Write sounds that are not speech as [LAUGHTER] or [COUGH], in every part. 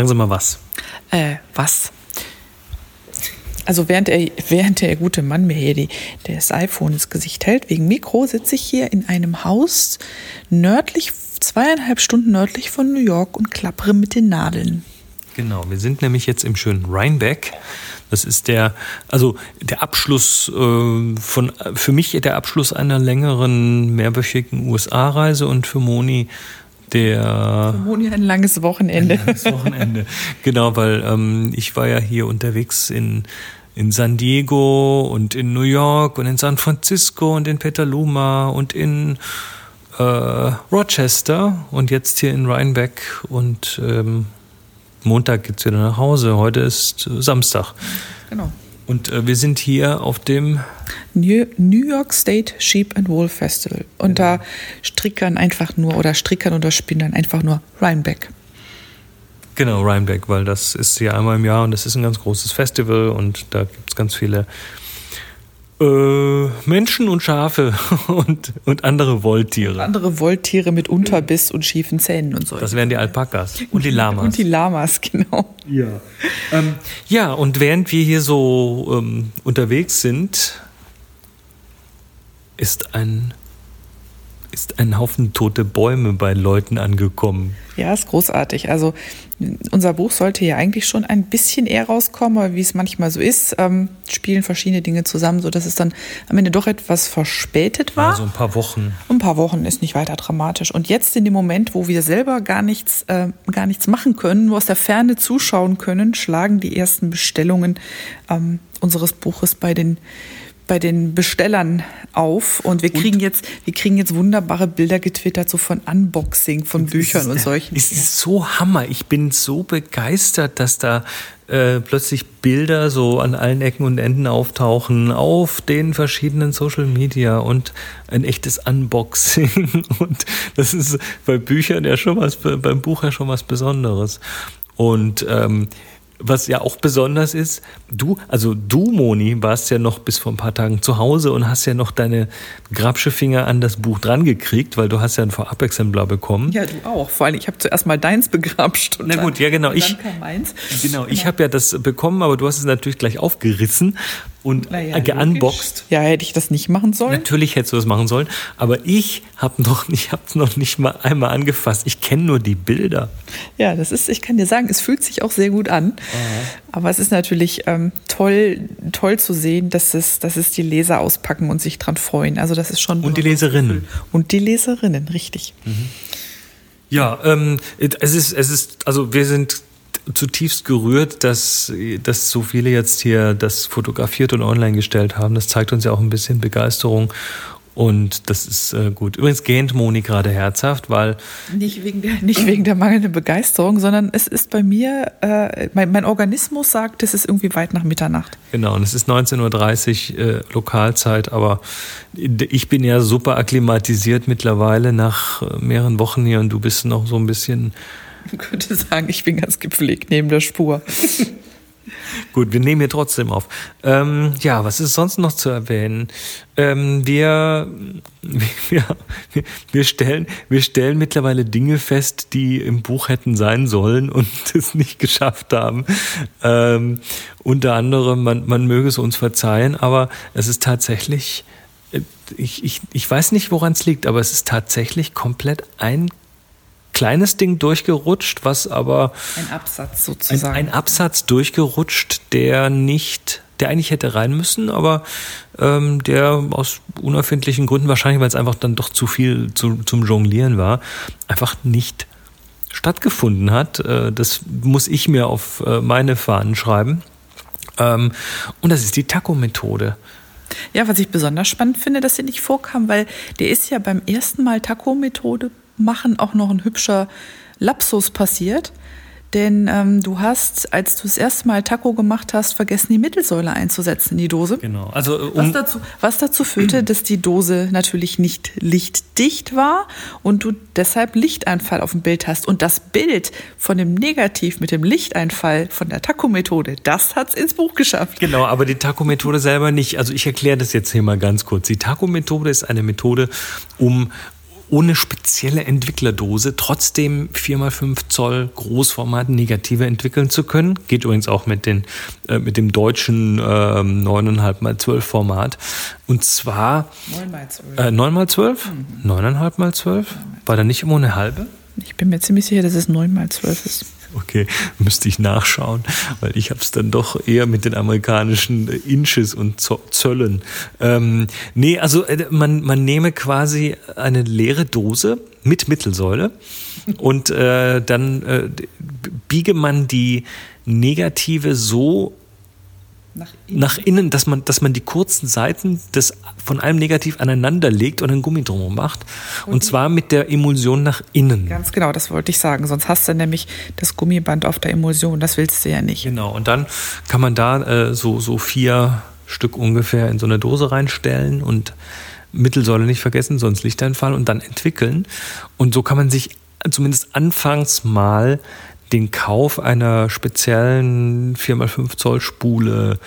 Sagen Sie mal was. Äh, was? Also während, er, während der gute Mann mir hier die, das iPhone ins Gesicht hält, wegen Mikro, sitze ich hier in einem Haus nördlich, zweieinhalb Stunden nördlich von New York und klappere mit den Nadeln. Genau, wir sind nämlich jetzt im schönen Rhinebeck. Das ist der, also der Abschluss äh, von, für mich der Abschluss einer längeren mehrwöchigen USA-Reise und für Moni der. Moni ein langes Wochenende. Ein langes Wochenende. genau, weil ähm, ich war ja hier unterwegs in in San Diego und in New York und in San Francisco und in Petaluma und in äh, Rochester und jetzt hier in Rhinebeck und ähm, Montag geht's wieder nach Hause. Heute ist Samstag. Genau. Und äh, wir sind hier auf dem New, New York State Sheep and Wool Festival. Und genau. da strickern einfach nur oder strickern oder spinnern einfach nur Rhinebeck. Genau, Rhinebeck, weil das ist hier einmal im Jahr und das ist ein ganz großes Festival und da gibt es ganz viele äh, Menschen und Schafe [LAUGHS] und, und andere Wolltiere. Andere Wolltiere mit Unterbiss und schiefen Zähnen und so. Das wären die Alpakas und die Lamas. Und die Lamas, genau. Ja. Ähm, ja, und während wir hier so ähm, unterwegs sind, ist ein ist ein Haufen tote Bäume bei Leuten angekommen. Ja, ist großartig. Also unser Buch sollte ja eigentlich schon ein bisschen eher rauskommen, aber wie es manchmal so ist, ähm, spielen verschiedene Dinge zusammen, sodass es dann am Ende doch etwas verspätet war. Also ein paar Wochen. Ein paar Wochen ist nicht weiter dramatisch. Und jetzt in dem Moment, wo wir selber gar nichts, äh, gar nichts machen können, nur aus der Ferne zuschauen können, schlagen die ersten Bestellungen ähm, unseres Buches bei den bei den Bestellern auf und wir kriegen und? jetzt, wir kriegen jetzt wunderbare Bilder getwittert, so von Unboxing von Büchern und solchen. Es ist so Hammer. Ich bin so begeistert, dass da äh, plötzlich Bilder so an allen Ecken und Enden auftauchen auf den verschiedenen Social Media und ein echtes Unboxing. [LAUGHS] Und das ist bei Büchern ja schon was, beim Buch ja schon was Besonderes. Und ähm, was ja auch besonders ist, du, also du, Moni, warst ja noch bis vor ein paar Tagen zu Hause und hast ja noch deine grabsche Finger an das Buch dran gekriegt, weil du hast ja ein Vorab-Exemplar bekommen. Ja, du auch. Vor allem, ich habe zuerst mal deins begrapscht. Na gut, ja genau. Ich, genau, ich genau. habe ja das bekommen, aber du hast es natürlich gleich aufgerissen und naja, geunboxed. Ja, hätte ich das nicht machen sollen? Natürlich hättest du das machen sollen, aber ich habe noch hab's noch nicht mal einmal angefasst. Ich kenne nur die Bilder. Ja, das ist, ich kann dir sagen, es fühlt sich auch sehr gut an. Aha. Aber es ist natürlich ähm, toll, toll zu sehen, dass es, dass es die Leser auspacken und sich dran freuen. Also das ist schon und die Leserinnen und die Leserinnen, richtig. Mhm. Ja, ähm, es ist, es ist, also wir sind zutiefst gerührt, dass, dass so viele jetzt hier das fotografiert und online gestellt haben. Das zeigt uns ja auch ein bisschen Begeisterung. Und das ist äh, gut. Übrigens gähnt Moni gerade herzhaft, weil. Nicht wegen der, nicht wegen der mangelnden Begeisterung, sondern es ist bei mir, äh, mein, mein, Organismus sagt, es ist irgendwie weit nach Mitternacht. Genau, und es ist 19.30 Uhr äh, Lokalzeit, aber ich bin ja super akklimatisiert mittlerweile nach äh, mehreren Wochen hier und du bist noch so ein bisschen man [LAUGHS] könnte sagen, ich bin ganz gepflegt neben der Spur. [LAUGHS] Gut, wir nehmen hier trotzdem auf. Ähm, ja, was ist sonst noch zu erwähnen? Ähm, wir, wir, wir, stellen, wir stellen mittlerweile Dinge fest, die im Buch hätten sein sollen und [LAUGHS] es nicht geschafft haben. Ähm, unter anderem, man, man möge es uns verzeihen, aber es ist tatsächlich, äh, ich, ich, ich weiß nicht, woran es liegt, aber es ist tatsächlich komplett ein kleines Ding durchgerutscht, was aber. Ein Absatz sozusagen. Ein, ein Absatz durchgerutscht, der nicht, der eigentlich hätte rein müssen, aber ähm, der aus unerfindlichen Gründen, wahrscheinlich weil es einfach dann doch zu viel zu, zum Jonglieren war, einfach nicht stattgefunden hat. Äh, das muss ich mir auf äh, meine Fahnen schreiben. Ähm, und das ist die Taco-Methode. Ja, was ich besonders spannend finde, dass sie nicht vorkam, weil der ist ja beim ersten Mal Taco-Methode machen auch noch ein hübscher Lapsus passiert. Denn ähm, du hast, als du das erste Mal Taco gemacht hast, vergessen, die Mittelsäule einzusetzen in die Dose. Genau. Also, um was, dazu, was dazu führte, [CLEARS THROAT] dass die Dose natürlich nicht lichtdicht war und du deshalb Lichteinfall auf dem Bild hast. Und das Bild von dem Negativ mit dem Lichteinfall von der Taco-Methode, das hat es ins Buch geschafft. Genau, aber die Taco-Methode selber nicht. Also ich erkläre das jetzt hier mal ganz kurz. Die Taco-Methode ist eine Methode, um ohne spezielle Entwicklerdose trotzdem 4x5 Zoll Großformat Negative entwickeln zu können. Geht übrigens auch mit, den, äh, mit dem deutschen äh, 9,5x12 Format. Und zwar 9x12. Äh, 9x12? Mhm. 9,5x12? War da nicht immer eine halbe? Ich bin mir ziemlich sicher, dass es 9x12 ist. Okay, müsste ich nachschauen, weil ich habe es dann doch eher mit den amerikanischen Inches und Zöllen. Ähm, nee, also äh, man, man nehme quasi eine leere Dose mit Mittelsäule und äh, dann äh, biege man die Negative so nach innen. nach innen, dass man, dass man die kurzen Seiten des, von einem Negativ aneinander legt und einen Gummi drum macht. Und, und zwar mit der Emulsion nach innen. Ganz genau, das wollte ich sagen. Sonst hast du nämlich das Gummiband auf der Emulsion. Das willst du ja nicht. Genau, und dann kann man da äh, so, so vier Stück ungefähr in so eine Dose reinstellen und Mittelsäule nicht vergessen, sonst Lichteinfall und dann entwickeln. Und so kann man sich zumindest anfangs mal den Kauf einer speziellen 4x5 Zoll Spule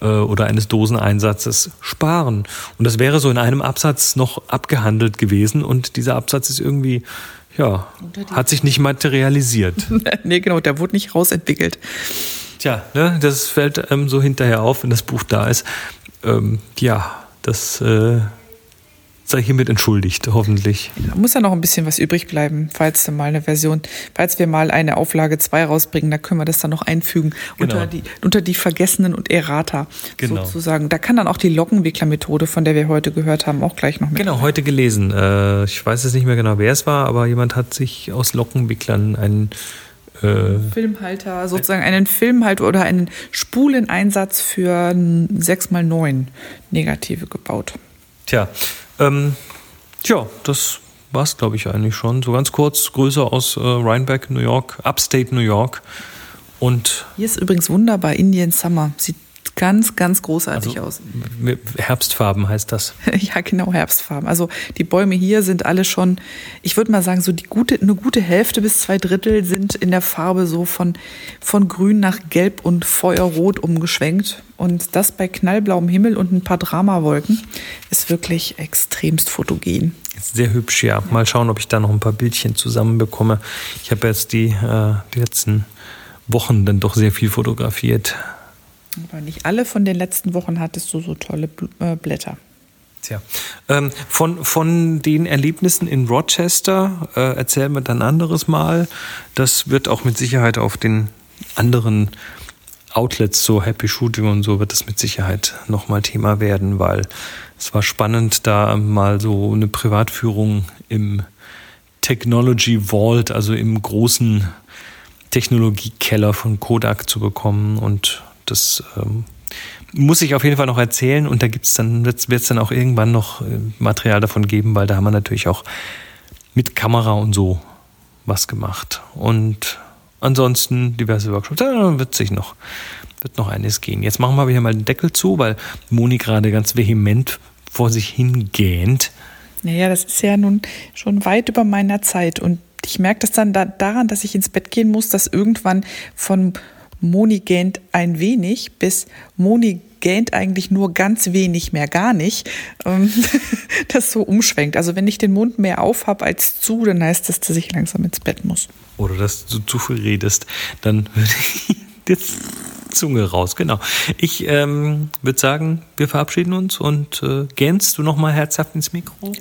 äh, oder eines Doseneinsatzes sparen. Und das wäre so in einem Absatz noch abgehandelt gewesen und dieser Absatz ist irgendwie, ja, hat sich nicht materialisiert. [LAUGHS] nee, genau, der wurde nicht rausentwickelt. Tja, ne, das fällt ähm, so hinterher auf, wenn das Buch da ist. Ähm, ja, das äh, sei hiermit entschuldigt, hoffentlich. Da muss ja noch ein bisschen was übrig bleiben, falls wir mal eine Version, falls wir mal eine Auflage 2 rausbringen, da können wir das dann noch einfügen genau. unter, die, unter die Vergessenen und Errata genau. sozusagen. Da kann dann auch die Lockenwicklermethode, von der wir heute gehört haben, auch gleich noch mit. Genau, heute gelesen. Äh, ich weiß jetzt nicht mehr genau, wer es war, aber jemand hat sich aus Lockenwicklern einen äh, Filmhalter, sozusagen einen Filmhalter oder einen Spuleneinsatz für 6x9 Negative gebaut. Tja, ähm, tja, das war's, glaube ich, eigentlich schon. So ganz kurz, Grüße aus äh, Rhinebeck, New York, Upstate New York. Und Hier ist übrigens wunderbar Indian Summer. Sieht ganz, ganz großartig also, aus. Herbstfarben heißt das. [LAUGHS] ja, genau, Herbstfarben. Also die Bäume hier sind alle schon, ich würde mal sagen, so die gute, eine gute Hälfte bis zwei Drittel sind in der Farbe so von, von grün nach gelb und feuerrot umgeschwenkt. Und das bei knallblauem Himmel und ein paar Dramawolken ist wirklich extremst fotogen. Sehr hübsch, ja. Mal schauen, ob ich da noch ein paar Bildchen zusammenbekomme. Ich habe jetzt die, äh, die letzten Wochen dann doch sehr viel fotografiert. Aber nicht alle von den letzten Wochen hattest du so tolle äh, Blätter. Tja, ähm, von, von den Erlebnissen in Rochester äh, erzählen wir dann anderes Mal. Das wird auch mit Sicherheit auf den anderen Outlets, so Happy Shooting und so, wird das mit Sicherheit nochmal Thema werden, weil es war spannend, da mal so eine Privatführung im Technology Vault, also im großen Technologiekeller von Kodak zu bekommen und das ähm, muss ich auf jeden Fall noch erzählen und da gibt's dann, wird es dann auch irgendwann noch äh, Material davon geben, weil da haben wir natürlich auch mit Kamera und so was gemacht. Und ansonsten diverse Workshops, da wird sich noch, wird noch eines gehen. Jetzt machen wir wieder mal den Deckel zu, weil Moni gerade ganz vehement vor sich hingähnt. Naja, das ist ja nun schon weit über meiner Zeit und ich merke das dann da, daran, dass ich ins Bett gehen muss, dass irgendwann von Moni gähnt ein wenig bis Moni gähnt eigentlich nur ganz wenig mehr gar nicht, ähm, [LAUGHS] das so umschwenkt. Also wenn ich den Mund mehr auf habe als zu, dann heißt das, dass ich langsam ins Bett muss. Oder dass du zu viel redest, dann würde ich [LAUGHS] jetzt Zunge raus, genau. Ich ähm, würde sagen, wir verabschieden uns und äh, gähnst du nochmal herzhaft ins Mikro?